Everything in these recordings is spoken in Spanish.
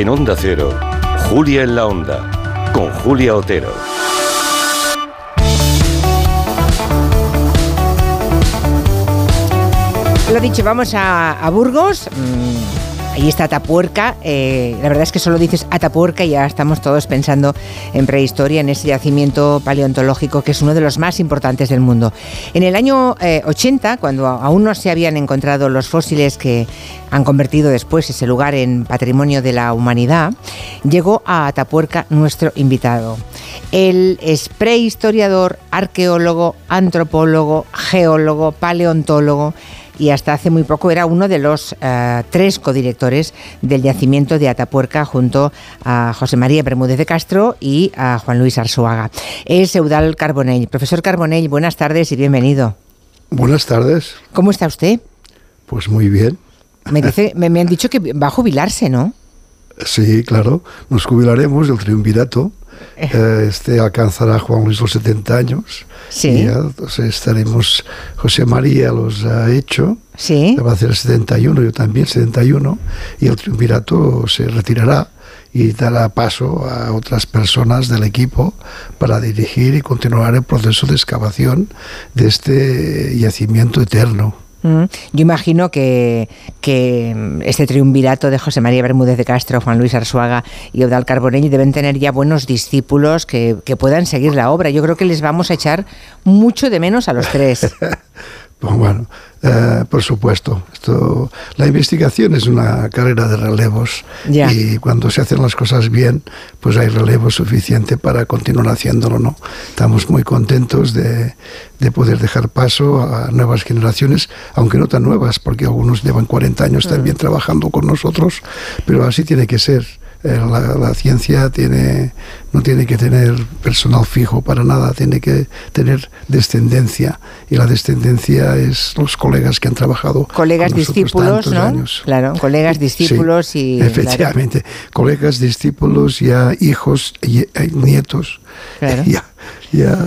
En Onda Cero, Julia en la Onda, con Julia Otero. Lo dicho, vamos a, Burgos. Mm, ahí está Atapuerca. Eh, la verdad es que solo dices Atapuerca y ya estamos todos pensando en prehistoria, en ese yacimiento paleontológico que es uno de los más importantes del mundo. En el año 80, eh, cuando aún no se habían encontrado los fósiles que han convertido después ese lugar en patrimonio de la humanidad, llegó a Atapuerca nuestro invitado. Él es prehistoriador, arqueólogo, antropólogo, geólogo, paleontólogo y hasta hace muy poco era uno de los eh, tres codirectores del yacimiento de Atapuerca junto a José María Bermúdez de Castro y a Juan Luis Arzuaga. Es Eudal Carbonell. Profesor Carbonell, buenas tardes y bienvenido. Buenas tardes. ¿Cómo está usted? Pues muy bien. Me, dice, me, me han dicho que va a jubilarse, ¿no? Sí, claro. Nos jubilaremos del triunvirato eh, este alcanzará Juan Luis los 70 años. Sí. Y ya estaremos, José María los ha hecho. Sí. Va a hacer 71, yo también 71. Y el triunvirato se retirará y dará paso a otras personas del equipo para dirigir y continuar el proceso de excavación de este yacimiento eterno. Mm. Yo imagino que, este triunvirato de José María Bermúdez de Castro, Juan Luis Arzuaga y Eudal Carbonell deben tener ya buenos discípulos que, que puedan seguir la obra. Yo creo que les vamos a echar mucho de menos a los tres. Pues bueno, eh, por supuesto. Esto, la investigación es una carrera de relevos y cuando se hacen las cosas bien, pues hay relevo suficiente para continuar haciéndolo, ¿no? Estamos muy contentos de, de, poder dejar paso a nuevas generaciones, aunque no tan nuevas, porque algunos llevan 40 años también mm. trabajando con nosotros, pero así tiene que ser. Eh, la, ciencia tiene, no tiene que tener personal fijo para nada, tiene que tener descendencia. Y la descendencia es los colegas que han trabajado. Colegas discípulos, ¿no? Claro, colegas discípulos y. Efectivamente, colegas discípulos, ya hijos, y, nietos. Claro. Ya,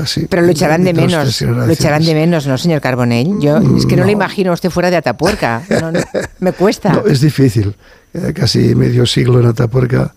sí. Pero lo echarán de menos, lo echarán de menos, ¿no, señor Carbonell? Yo es que no, le imagino a usted fuera de Atapuerca, me cuesta. es difícil, eh, casi medio siglo en Atapuerca,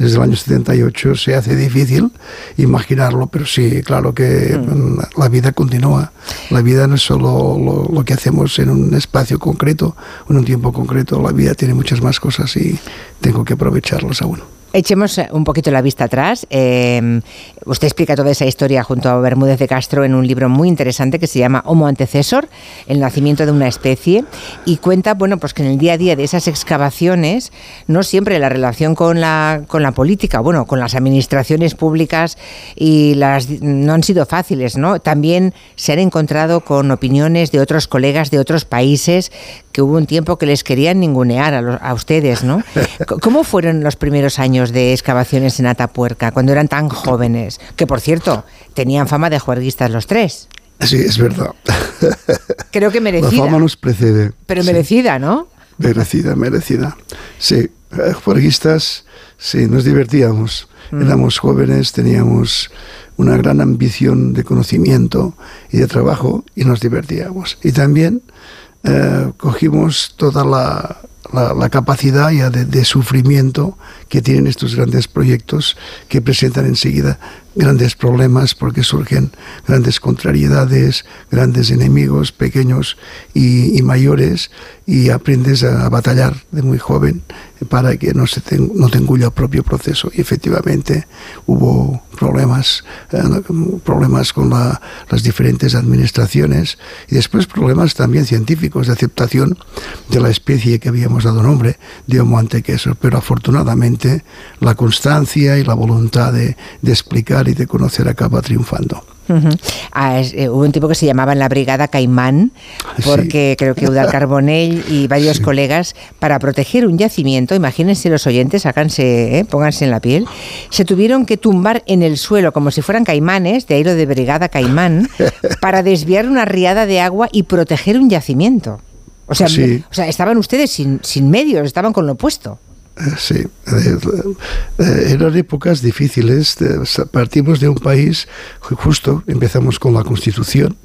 desde el año 78 se hace difícil imaginarlo, pero sí, claro que mm. Mm, la vida continúa. La vida no es solo lo, que hacemos en un espacio concreto, en un tiempo concreto, la vida tiene muchas más cosas y tengo que aprovecharlas aún. Echemos un poquito la vista atrás. Em, usted explica toda esa historia junto a Bermúdez de Castro en un libro muy interesante que se llama Homo antecesor, el nacimiento de una especie, y cuenta, bueno, pues que en el día a día de esas excavaciones, no siempre la relación con la, con la política, bueno, con las administraciones públicas y las no han sido fáciles, ¿no? También se han encontrado con opiniones de otros colegas de otros países que hubo un tiempo que les querían ningunear a, a ustedes, ¿no? ¿Cómo fueron los primeros años? de excavaciones en Atapuerca, cuando eran tan jóvenes, que por cierto, tenían fama de juerguistas los tres. Sí, es verdad. Creo que merecida. La fama nos precede. Pero merecida, ¿no? Merecida, merecida. Sí, eh, juerguistas, sí, nos divertíamos. Mm. Éramos jóvenes, teníamos una gran ambición de conocimiento y de trabajo y nos divertíamos. Y también eh, cogimos toda la, capacidad ya de, sufrimiento que tienen estos grandes proyectos que presentan enseguida grandes problemas porque surgen grandes contrariedades, grandes enemigos, pequeños y, mayores, y aprendes a, batallar de muy joven para que no, se te, no te el propio proceso. Y efectivamente hubo problemas, eh, problemas con las diferentes administraciones y después problemas también científicos de aceptación de la especie que habíamos dado nombre de Homo antequeso. Pero afortunadamente la constancia y la voluntad de, de explicar y de conocer acaba triunfando. Ah, eh, hubo un tipo que se llamaba en la Brigada Caimán, porque creo que Udal Carbonell y varios colegas, para proteger un yacimiento, imagínense los oyentes, háganse, eh, pónganse en la piel, se tuvieron que tumbar en el suelo como si fueran caimanes, de ahí lo de Brigada Caimán, para desviar una riada de agua y proteger un yacimiento. O sea, o sea estaban ustedes sin, sin medios, estaban con lo opuesto. Sí, eh, eh, eran épocas difíciles. Partimos de un país, justo empezamos con la Constitución,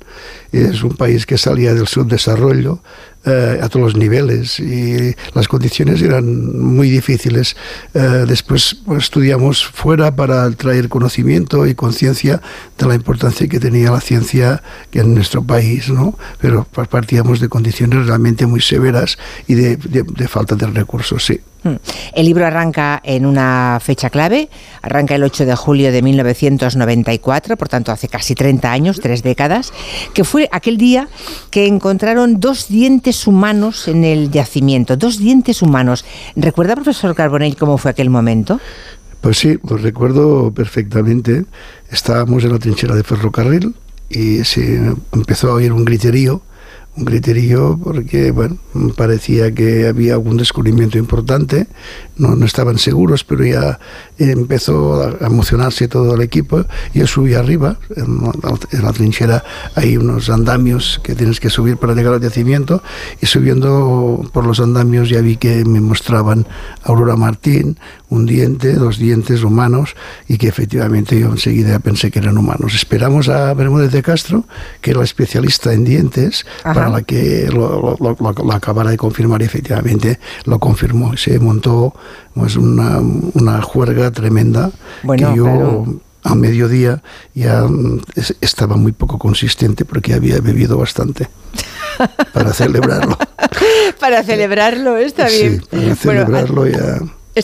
es un país que salía del subdesarrollo, eh, a todos los niveles y las condiciones eran muy difíciles. Eh, después pues, estudiamos fuera para traer conocimiento y conciencia de la importancia que tenía la ciencia en nuestro país, ¿no? Pero partíamos de condiciones realmente muy severas y de, de falta de recursos, sí. Hmm. El libro arranca en una fecha clave, arranca el 8 de julio de 1994, por tanto hace casi 30 años, tres décadas, que fue aquel día que encontraron dos dientes humanos en el yacimiento, dos dientes humanos. ¿Recuerda, profesor Carbonell, cómo fue aquel momento? Pues sí, lo recuerdo perfectamente. Estábamos en la trinchera de ferrocarril y se empezó a oír un griterío un criterio porque bueno parecía que había algún descubrimiento importante no, no estaban seguros pero ya empezó a emocionarse todo el equipo yo subí arriba en la, trinchera hay unos andamios que tienes que subir para llegar al yacimiento y subiendo por los andamios ya vi que me mostraban Aurora Martín un diente dos dientes humanos y que efectivamente yo enseguida pensé que eran humanos. Esperamos a Bermúdez de Castro que era la especialista en dientes la que lo, acabara de confirmar y efectivamente lo confirmó. Se montó pues, una, una juerga tremenda bueno, que yo... a mediodía ya mm, estaba muy poco consistente porque había bebido bastante para celebrarlo. para celebrarlo, está bien. Sí, para celebrarlo ya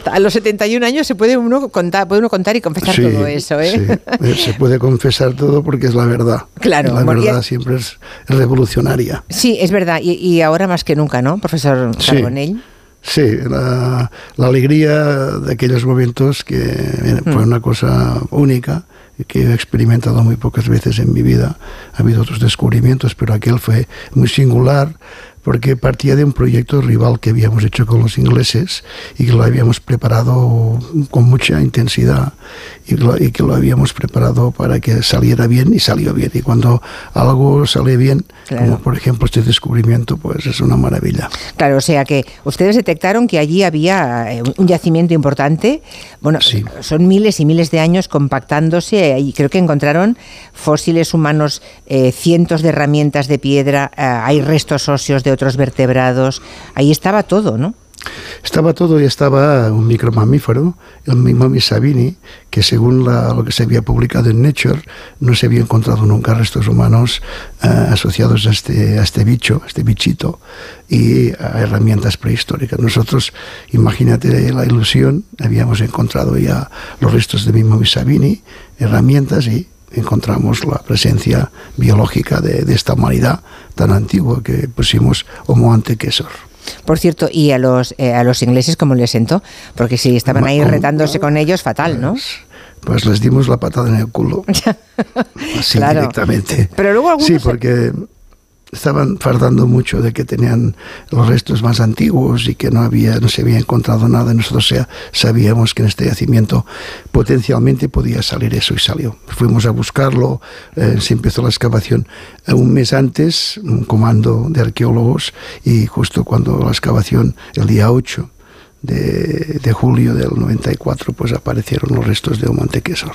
a los 71 años se puede uno contar, puede uno contar y confesar todo eso, ¿eh? Sí, se puede confesar todo porque es la verdad. Claro. La verdad siempre es revolucionaria. Sí, es verdad. Y, ahora más que nunca, ¿no, profesor Carbonell? Sí, la, alegría de aquellos momentos que fue mm. una cosa única que he experimentado muy pocas veces en mi vida. Ha habido otros descubrimientos, pero aquel fue muy singular porque partía de un proyecto rival que habíamos hecho con los ingleses y que lo habíamos preparado con mucha intensidad y, que lo habíamos preparado para que saliera bien y salió bien. Y cuando algo sale bien, como por ejemplo este descubrimiento, pues es una maravilla. Claro, o sea que ustedes detectaron que allí había eh, un yacimiento importante. Bueno, son miles y miles de años compactándose y creo que encontraron fósiles humanos, eh, cientos de herramientas de piedra, eh, hay restos óseos de otros vertebrados. Ahí estaba todo, ¿no? Estaba todo y estaba un micromamífero, el mismo Sabini, que según lo que se había publicado en Nature, no se había encontrado nunca restos humanos eh, asociados a este, a este bicho, a este bichito, y a herramientas prehistóricas. Nosotros, imagínate la ilusión, habíamos encontrado ya los restos de mismo Sabini, herramientas y encontramos la presencia biológica de, esta humanidad tan antigua que pusimos Homo antequesor. Por cierto, ¿y a los, eh, a los ingleses cómo les sentó? Porque si estaban ahí retándose con ellos, fatal, ¿no? Pues, pues les dimos la patada en el culo. Así directamente. Pero luego Sí, porque estaban fardando mucho de que tenían los restos más antiguos y que no había no se había encontrado nada. Nosotros sabíamos que en este yacimiento potencialmente podía salir eso y salió. Fuimos a buscarlo, eh, se empezó la excavación un mes antes, un comando de arqueólogos y justo cuando la excavación, el día 8 de, de julio del 94, pues aparecieron los restos de un montequesor.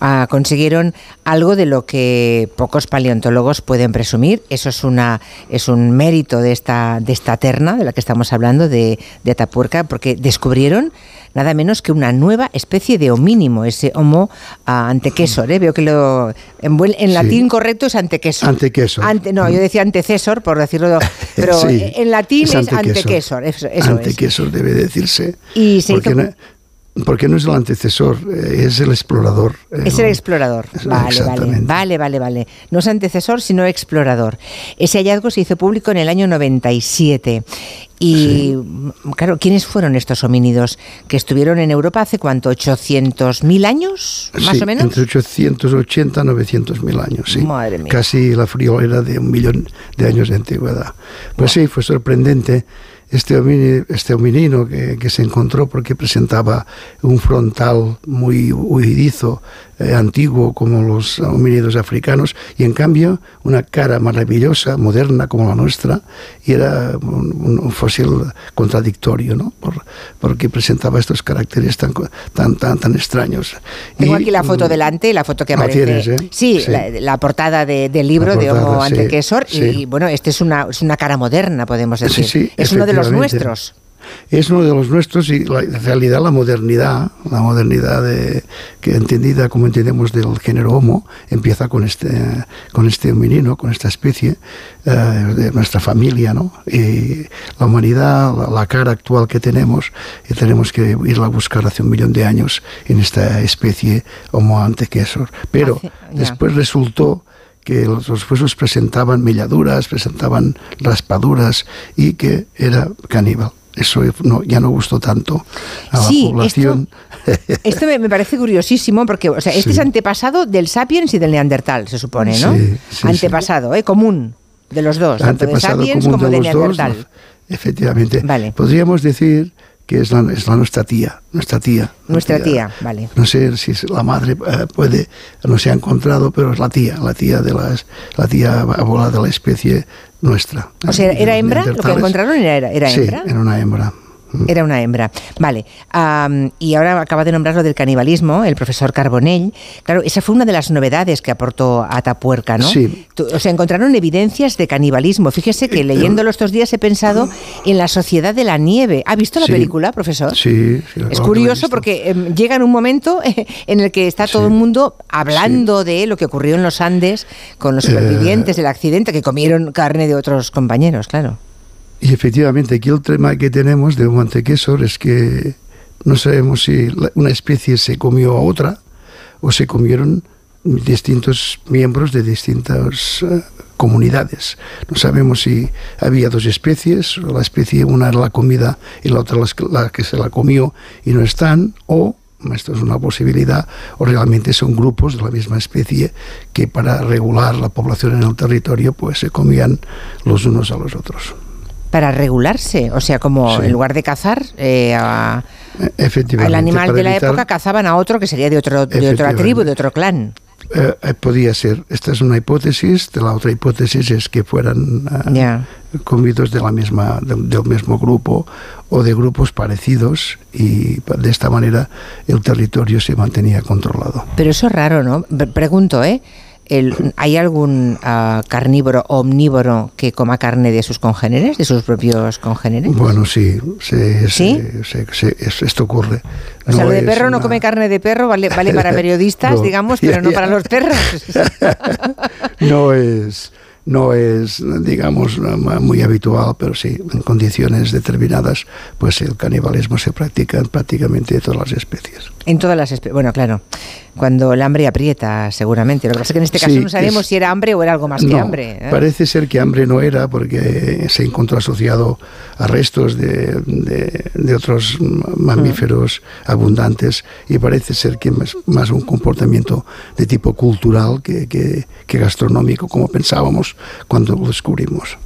Ah, consiguieron algo de lo que pocos paleontólogos pueden presumir. Eso es una es un mérito de esta de esta terna de la que estamos hablando de, de Atapuerca, porque descubrieron nada menos que una nueva especie de homínimo, ese Homo uh, antequesor. ¿eh? Veo que lo en, latín correcto es antequesor. Antequesor. Ante, no, yo decía antecesor por decirlo, pero en latín es, antequesor. Eso, antequesor debe decirse. Y se porque no es el antecesor, eh, es el explorador. Es el explorador. Vale, vale, vale, vale, vale. No es antecesor, sino explorador. Ese hallazgo se hizo público en el año 97. Y, claro, ¿quiénes fueron estos homínidos que estuvieron en Europa hace cuánto? ¿800.000 años, más o menos? entre 880 y 900.000 años, sí. Madre mía. Casi la friolera de un millón de años de antigüedad. Pues sí, fue sorprendente este hominino, este hominino que, que, se encontró porque presentaba un frontal muy huidizo, eh, antiguo como los homínidos africanos, y en cambio una cara maravillosa, moderna como la nuestra, y era un, un fósil contradictorio, ¿no? Por, porque presentaba estos caracteres tan, tan, tan, tan extraños. Tengo y, aquí la foto delante, la foto que aparece. Tienes, ¿eh? Sí, sí. La, la, portada de, del libro portada, de Homo Antequesor, sí, y bueno, este es una, es una cara moderna, podemos decir. Es uno de los nuestros. Es uno de los nuestros y la, en realidad la modernidad, la modernidad de, que entendida como entendemos del género Homo, empieza con este, con este hominino, con esta especie uh, de nuestra familia, ¿no? Y la humanidad, la, la, cara actual que tenemos, y tenemos que irla a buscar hace un millón de años en esta especie Homo antequesor. Pero hace, después resultó que los, los, huesos presentaban melladuras, presentaban raspaduras y que era caníbal. Eso no, ya no gustó tanto a sí, la población. Esto, esto me, me, parece curiosísimo porque o sea, este sí. es antepasado del sapiens y del neandertal, se supone, ¿no? Sí, sí, antepasado, ¿eh? común de los dos, tanto de sapiens como de, de neandertal. Dos, efectivamente. Vale. Podríamos decir que es la, es la, nuestra tía, nuestra tía. Nuestra tía, vale. No sé si la madre eh, puede, no se ha encontrado, pero es la tía, la tía de las, la tía abuela de la especie nuestra. O sea, ¿era hembra? ¿Lo que encontraron era, era hembra? Sí, era una hembra. Era una hembra. Vale. Um, y ahora acaba de nombrar lo del canibalismo, el profesor Carbonell. Claro, esa fue una de las novedades que aportó Atapuerca, ¿no? Sí. O sea, encontraron evidencias de canibalismo. Fíjese que leyéndolo estos días he pensado en la sociedad de la nieve. ¿Ha visto la sí. película, profesor? Sí. sí es curioso porque eh, llega en un momento en el que está todo el mundo hablando de lo que ocurrió en los Andes con los supervivientes eh, del accidente que comieron carne de otros compañeros, claro. Y efectivamente, aquí el tema que tenemos de Montequesor es que no sabemos si una especie se comió a otra o se comieron distintos miembros de distintas uh, comunidades. No sabemos si había dos especies, la especie una era la comida y la otra la que se la comió y no están, o esto es una posibilidad, o realmente son grupos de la misma especie que para regular la población en el territorio pues se comían los unos a los otros para regularse, o sea, como sí. en lugar de cazar eh, a, al animal de la evitar, época cazaban a otro que sería de otro de otra tribu, de otro clan. Eh, podía ser. Esta es una hipótesis. De la otra hipótesis es que fueran yeah. comidos de la misma, de, del mismo grupo o de grupos parecidos y de esta manera el territorio se mantenía controlado. Pero eso es raro, ¿no? Pregunto, ¿eh? El, ¿Hay algún uh, carnívoro o omnívoro que coma carne de sus congéneres, de sus propios congéneres? Bueno, sí, se, ¿Sí? Se, se, esto ocurre. O sea, no lo de perro una... no come carne de perro, vale, vale para periodistas, no, digamos, pero ya, no para los perros. no es no es, digamos, muy habitual, pero sí, en condiciones determinadas, pues el canibalismo se practica en prácticamente todas las especies. En todas las especies, bueno, claro, cuando el hambre aprieta, seguramente. Lo que pasa es que en este caso sí, no sabemos es, si era hambre o era algo más no, que hambre. ¿eh? Parece ser que hambre no era, porque se encontró asociado a restos de, de, de otros mamíferos mm. abundantes y parece ser que más, más, un comportamiento de tipo cultural que, que, que gastronómico, como pensábamos cuando lo descubrimos.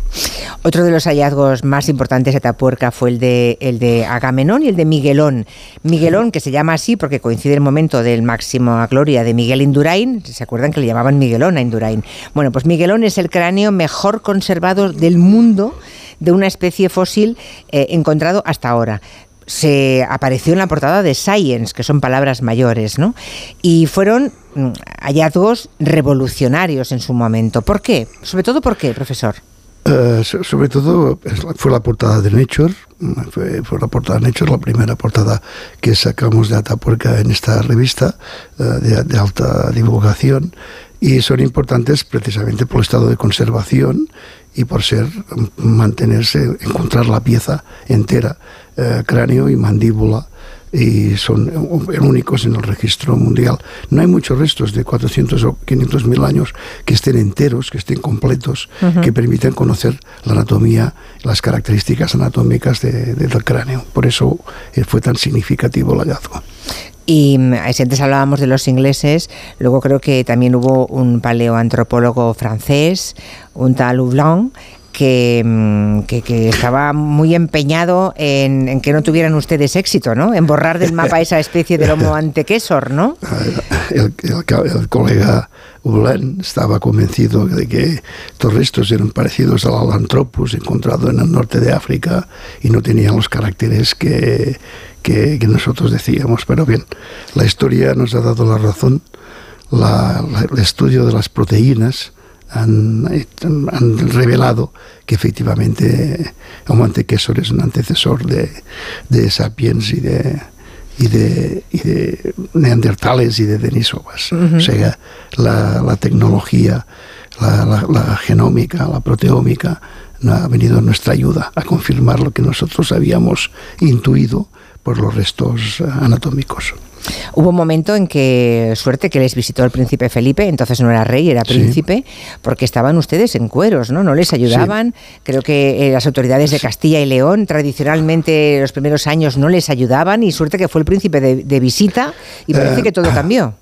Otro de los hallazgos más importantes de Atapuerca fue el de, el de Agamenón y el de Miguelón. Miguelón, que se llama así porque coincide el momento del máximo gloria de Miguel Indurain, ¿se acuerdan que le llamaban Miguelón a Indurain? Bueno, pues Miguelón es el cráneo mejor conservado del mundo de una especie fósil eh, encontrado hasta ahora se apareció en la portada de Science, que son palabras mayores, ¿no? Y fueron mm, hallazgos revolucionarios en su momento. ¿Por qué? Sobre todo, ¿por qué, profesor? Uh, sobre todo fue la portada de Nature, fue, fue, la portada de Nature, la primera portada que sacamos de Atapuerca en esta revista uh, de, de, alta divulgación y son importantes precisamente por el estado de conservación y por ser mantenerse, encontrar la pieza entera, uh, cráneo y mandíbula y son únicos en el registro mundial. No hay muchos restos de 400 o 500 mil años que estén enteros, que estén completos, uh -huh. que permiten conocer la anatomía, las características anatómicas de, de, del cráneo. Por eso eh, fue tan significativo el hallazgo. Y si antes hablábamos de los ingleses, luego creo que también hubo un paleoantropólogo francés, un tal Houblon, que, mm, estaba muy empeñado en, que no tuvieran ustedes éxito, ¿no? En borrar del mapa esa especie de lomo antequesor, ¿no? El, el, colega Ulen estaba convencido de que estos restos eran parecidos al Alanthropus encontrado en el norte de África y no tenían los caracteres que, que, nosotros decíamos. Pero bien, la historia nos ha dado la razón. el estudio de las proteínas han, revelado que efectivamente Homo antecesor es un antecesor de, de Sapiens y de, y de, y de neandertales y de denisovas. O sea, la, la tecnología, la, la, genómica, la proteómica ha venido a nuestra ayuda a confirmar lo que nosotros habíamos intuido por los restos anatómicos. Hubo un momento en que, suerte, que les visitó el príncipe Felipe, entonces no era rey, era príncipe, porque estaban ustedes en cueros, ¿no? No les ayudaban. Creo que eh, las autoridades de Castilla y León, tradicionalmente, los primeros años no les ayudaban, y suerte que fue el príncipe de, visita, y parece eh, que todo cambió.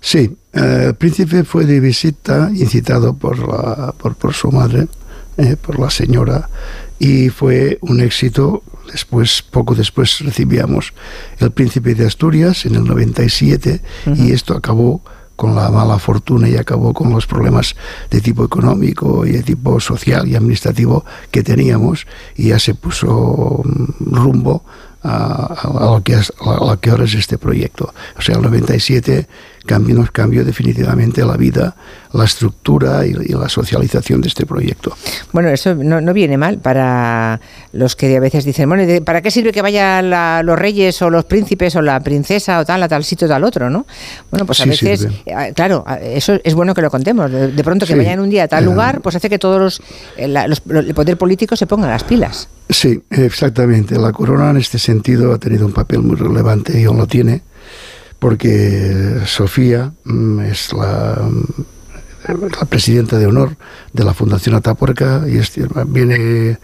Sí, eh, el príncipe fue de visita, incitado por, la, por, por su madre, por la señora, y fue un éxito Después, poco después recibíamos El Príncipe de Asturias en el 97 y esto acabó con la mala fortuna y acabó con los problemas de tipo económico y de tipo social y administrativo que teníamos y ya se puso mm, rumbo a, lo, que es, a lo que ahora es este proyecto. O sea, el 97 cambió, nos cambió definitivamente la vida, la estructura y, la socialización de este proyecto. Bueno, eso no, viene mal para los que a veces dicen, bueno, ¿para qué sirve que vayan los reyes o los príncipes o la princesa o tal a tal sitio o tal otro, no? Bueno, pues a veces, eh, claro, eso es bueno que lo contemos. De, pronto que vayan un día a tal lugar, pues hace que todos los, eh, los, el poder político se pongan las pilas. Sí, exactamente. La corona en este sentido ha tenido un papel muy relevante y aún lo tiene, porque Sofía mm, es la, la presidenta de honor de la Fundación Atapuerca y viene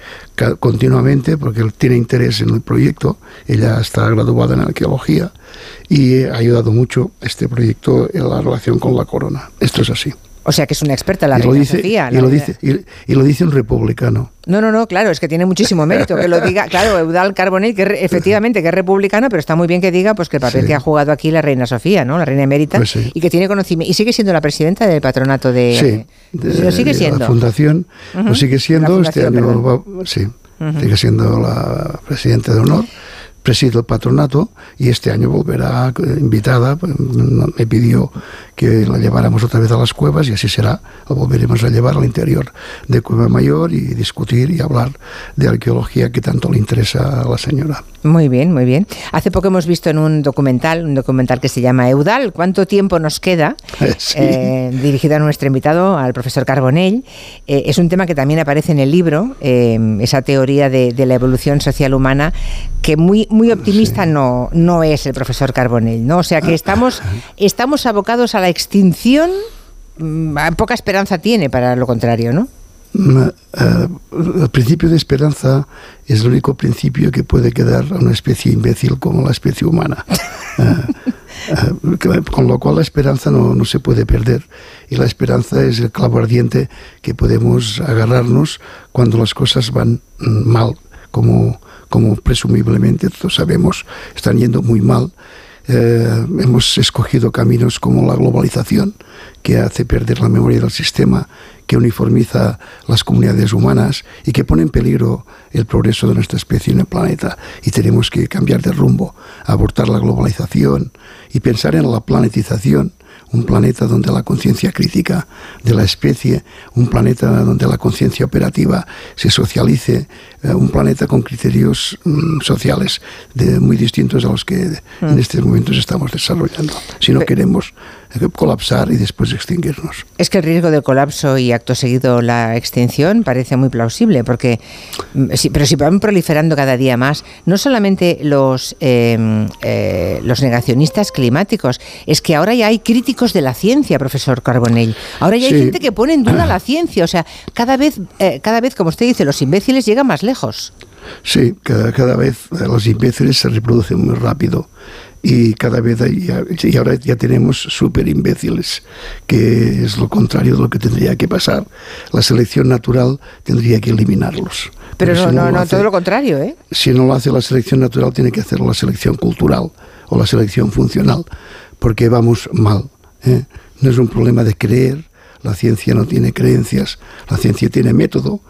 continuamente porque tiene interés en el proyecto. Ella está graduada en arqueología y ha ayudado mucho este proyecto en la relación con la corona. Esto es así. O sea que es una experta la y reina Sofía. Y, lo dice, y, lo dice un republicano. No, no, no, claro, es que tiene muchísimo mérito que lo diga. Claro, Eudal Carbonell, que efectivamente que es republicana, pero está muy bien que diga pues que el papel que ha jugado aquí la reina Sofía, ¿no? La reina emérita, pues y que tiene conocimiento. Y sigue siendo la presidenta del patronato de. Sí, lo sigue siendo. La fundación lo sigue siendo. Este año, sí, sigue siendo la presidenta de honor presido el patronato y este año volverá eh, invitada, pues, me pidió que la lleváramos otra vez a las cuevas y así será, la volveremos a llevar al interior de Cueva Mayor y discutir y hablar de arqueología que tanto le interesa a la señora. Muy bien, muy bien. Hace poco hemos visto en un documental, un documental que se llama Eudal, ¿cuánto tiempo nos queda? Eh, dirigido a nuestro invitado, al profesor Carbonell. Eh, es un tema que también aparece en el libro, esa teoría de, de la evolución social humana que muy muy optimista no, no es el profesor Carbonell, ¿no? O sea que estamos, estamos abocados a la extinción, mm, poca esperanza tiene para lo contrario, ¿no? Mm, eh, el principio de esperanza es el único principio que puede quedar a una especie imbécil como la especie humana. Eh, eh, con lo cual la esperanza no, no, se puede perder. Y la esperanza es el clavo ardiente que podemos agarrarnos cuando las cosas van mm, mal, como como presumiblemente todos sabemos están yendo muy mal. Eh, hemos escogido caminos como la globalización, que hace perder la memoria del sistema, que uniformiza las comunidades humanas y que pone en peligro el progreso de nuestra especie en el planeta. Y tenemos que cambiar de rumbo, abortar la globalización y pensar en la planetización un planeta donde la conciencia crítica de la especie, un planeta donde la conciencia operativa se socialice, un planeta con criterios mm, sociales de, muy distintos a los que en mm. estos momentos estamos desarrollando. Si no queremos eh, colapsar y después extinguirnos. Es que el riesgo del colapso y acto seguido la extinción parece muy plausible, porque mm, pero si van proliferando cada día más, no solamente los, em, eh, los negacionistas climáticos, es que ahora ya hay críticos de la ciencia, profesor Carbonell. Ahora ya hay gente que pone en duda la ciencia, o sea, cada vez, eh, cada vez, como usted dice, los imbéciles llegan más lejos. Sí, cada, cada vez los imbéciles se reproducen muy rápido y cada vez ya, y ahora ya tenemos súper imbéciles, que es lo contrario de lo que tendría que pasar. La selección natural tendría que eliminarlos. Pero no, no, no, todo lo contrario, ¿eh? Si no lo hace la selección natural, tiene que hacerlo la selección cultural o la selección funcional, porque vamos mal. ¿eh? No es un problema de creer, la ciencia no tiene creencias, la ciencia tiene método,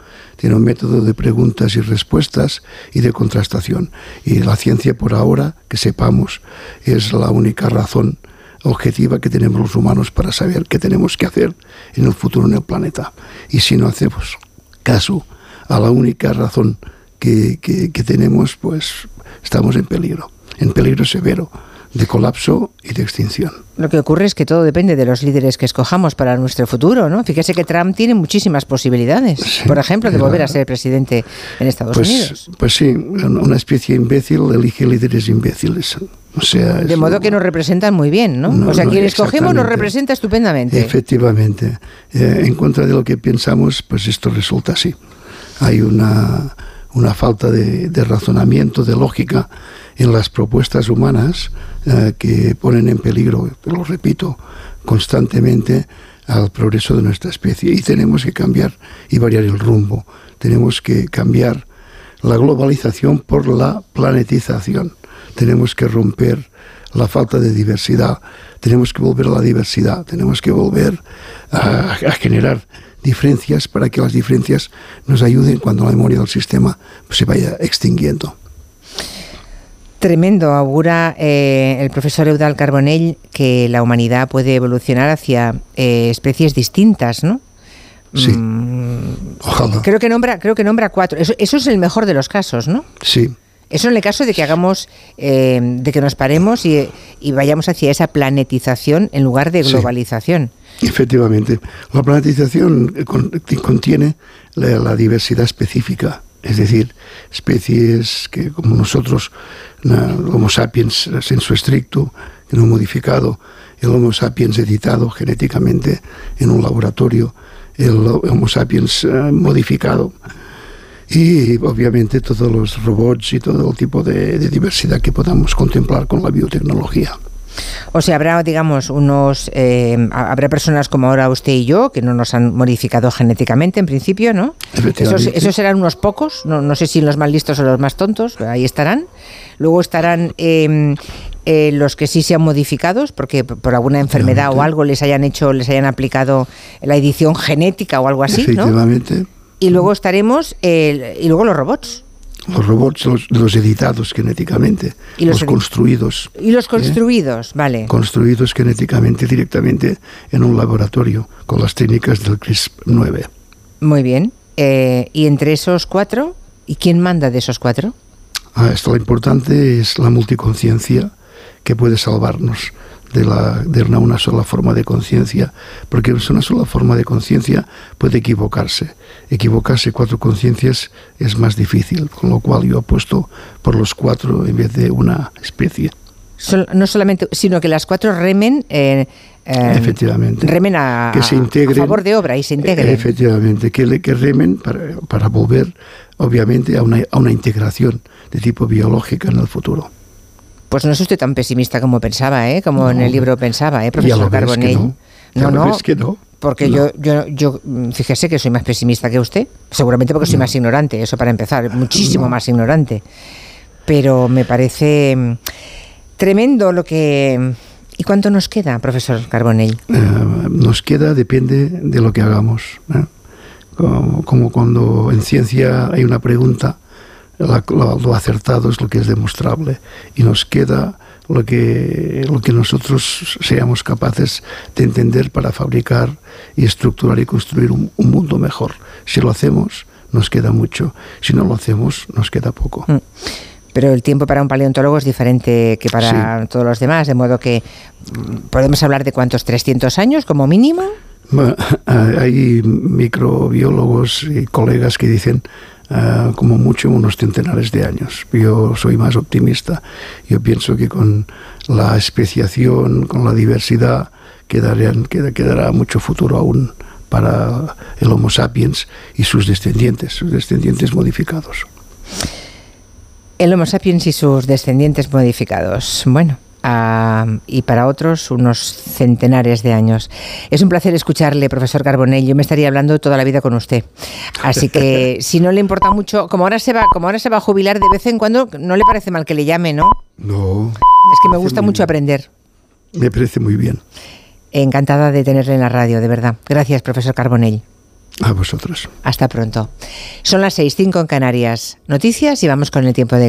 tiene un método de preguntas y respuestas y de contrastación. Y la ciencia, por ahora, que sepamos, es la única razón objetiva que tenemos los humanos para saber qué tenemos que hacer en el futuro en el planeta. Y si no hacemos caso a la única razón que, que tenemos, pues estamos en peligro, en peligro severo de colapso y de extinción. Lo que ocurre es que todo depende de los líderes que escojamos para nuestro futuro, ¿no? Fíjese que Trump tiene muchísimas posibilidades, por ejemplo, de volver a ser presidente en Estados pues, Unidos. Pues sí, una especie imbécil elige líderes imbéciles. O sea, de modo que nos representan muy bien, ¿no? o sea, quien escogemos nos representa estupendamente. Efectivamente. Eh, en contra de lo que pensamos, pues esto resulta así. Hay una, una falta de, de razonamiento, de lógica en las propuestas humanas eh, que ponen en peligro, lo repito, constantemente al progreso de nuestra especie. Y tenemos que cambiar y variar el rumbo. Tenemos que cambiar la globalización por la planetización. Tenemos que romper la falta de diversidad. Tenemos que volver a la diversidad. Tenemos que volver a, a generar diferencias para que las diferencias nos ayuden cuando la memoria del sistema se vaya extinguiendo. Tremendo, augura eh, el profesor Eudal Carbonell que la humanidad puede evolucionar hacia eh, especies distintas, ¿no? Sí. Mm, Ojalá. Creo que nombra, creo que nombra cuatro. Eso, es el mejor de los casos, ¿no? Sí. Eso en el caso de que hagamos, eh, de que nos paremos y, vayamos hacia esa planetización en lugar de globalización. efectivamente. La planetización contiene la diversidad específica es decir, especies que como nosotros, Homo sapiens en su estricto, no modificado, el Homo sapiens editado genéticamente en un laboratorio, el Homo sapiens eh, modificado y obviamente todos los robots y todo el tipo de diversidad que podamos contemplar con la biotecnología. O sea, habrá, digamos, unos. Eh, habrá personas como ahora usted y yo que no nos han modificado genéticamente, en principio, ¿no? Esos, esos, serán unos pocos, no, no, sé si los más listos o los más tontos, ahí estarán. Luego estarán. Em, eh, los que sí sean modificados, porque por alguna enfermedad o algo les hayan hecho, les hayan aplicado la edición genética o algo así, ¿no? Y luego estaremos, y luego los robots los robots, los, editados genéticamente, ¿Y los, construidos. Y los ¿eh? construidos, vale. Construidos genéticamente directamente en un laboratorio con las técnicas del CRISP-9. Muy bien. Eh, ¿Y entre esos cuatro? ¿Y quién manda de esos cuatro? Ah, esto lo importante es la multiconciencia que puede salvarnos de, la, de una, sola forma de conciencia, porque una sola forma de conciencia puede equivocarse. Equivocarse cuatro conciencias es más difícil, con lo cual yo apuesto por los cuatro en vez de una especie. no solamente, sino que las cuatro remen. Eh, eh, efectivamente. Remen a, que se a favor de obra y se integren. Efectivamente, que, que remen para, para volver, obviamente, a una, a una integración de tipo biológica en el futuro. Pues no es usted tan pesimista como pensaba, ¿eh? como en el libro pensaba, ¿eh, profesor Carbonell. No, no, que no. Porque Yo, yo, yo, fíjese que soy más pesimista que usted, seguramente porque soy más ignorante, eso para empezar, muchísimo más ignorante. Pero me parece mm, tremendo lo que... ¿Y cuánto nos queda, profesor Carbonell? Eh, nos queda, depende de lo que hagamos. ¿eh? como cuando en ciencia hay una pregunta lo, acertado es lo que es demostrable y nos queda lo que, lo que nosotros seamos capaces de entender para fabricar y estructurar y construir un, mundo mejor. Si lo hacemos, nos queda mucho. Si no lo hacemos, nos queda poco. Mm. Pero el tiempo para un paleontólogo es diferente que para todos los demás, de modo que mm, podemos hablar de cuántos, 300 años como mínimo. hay microbiólogos y colegas que dicen eh, como mucho unos centenares de años. Yo soy más optimista. Yo pienso que con la especiación, con la diversidad, quedarían, quedará mucho futuro aún para el Homo sapiens y sus descendientes, sus descendientes modificados. El Homo sapiens y sus descendientes modificados. Bueno, y para otros unos centenares de años. Es un placer escucharle, profesor Carbonell. Yo me estaría hablando toda la vida con usted. Así que si no le importa mucho, como ahora se va, como ahora se va a jubilar de vez en cuando, no le parece mal que le llame, ¿no? No. Es que me gusta mucho aprender. Me parece muy bien. Encantada de tenerle en la radio, de verdad. Gracias, profesor Carbonell. A vosotros. Hasta pronto. Son las 6.05 en Canarias. Noticias y vamos con el tiempo de Gabriel.